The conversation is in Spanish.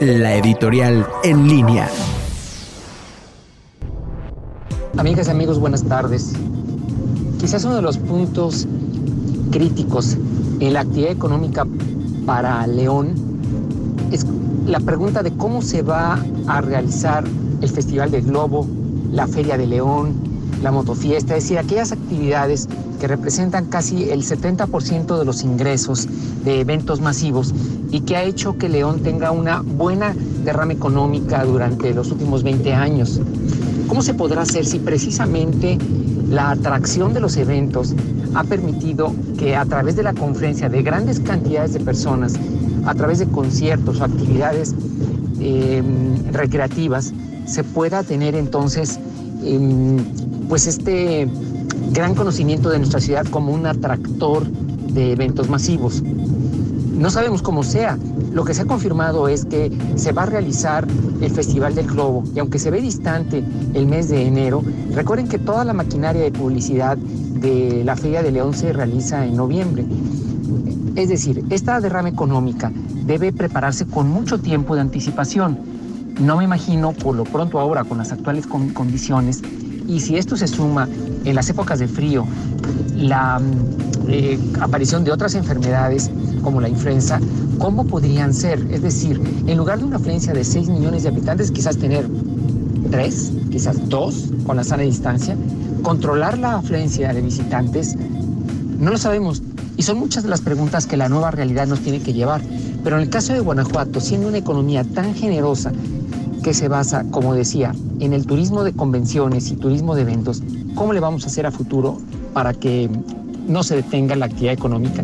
la editorial en línea. Amigas y amigos, buenas tardes. Quizás uno de los puntos críticos en la actividad económica para León es la pregunta de cómo se va a realizar el Festival del Globo, la Feria de León, la motofiesta, es decir, aquellas actividades que representan casi el 70% de los ingresos de eventos masivos y que ha hecho que León tenga una buena derrama económica durante los últimos 20 años. ¿Cómo se podrá hacer si precisamente la atracción de los eventos ha permitido que a través de la conferencia de grandes cantidades de personas, a través de conciertos o actividades eh, recreativas, se pueda tener entonces eh, pues este gran conocimiento de nuestra ciudad como un atractor de eventos masivos. No sabemos cómo sea. Lo que se ha confirmado es que se va a realizar el Festival del Globo y aunque se ve distante el mes de enero, recuerden que toda la maquinaria de publicidad de la Feria de León se realiza en noviembre. Es decir, esta derrama económica debe prepararse con mucho tiempo de anticipación. No me imagino por lo pronto ahora con las actuales condiciones y si esto se suma en las épocas de frío, la eh, aparición de otras enfermedades como la influenza, ¿cómo podrían ser? Es decir, en lugar de una afluencia de 6 millones de habitantes, quizás tener 3, quizás 2 con la sana distancia, controlar la afluencia de visitantes, no lo sabemos. Y son muchas de las preguntas que la nueva realidad nos tiene que llevar. Pero en el caso de Guanajuato, siendo una economía tan generosa que se basa, como decía, en el turismo de convenciones y turismo de eventos, ¿cómo le vamos a hacer a futuro para que no se detenga la actividad económica?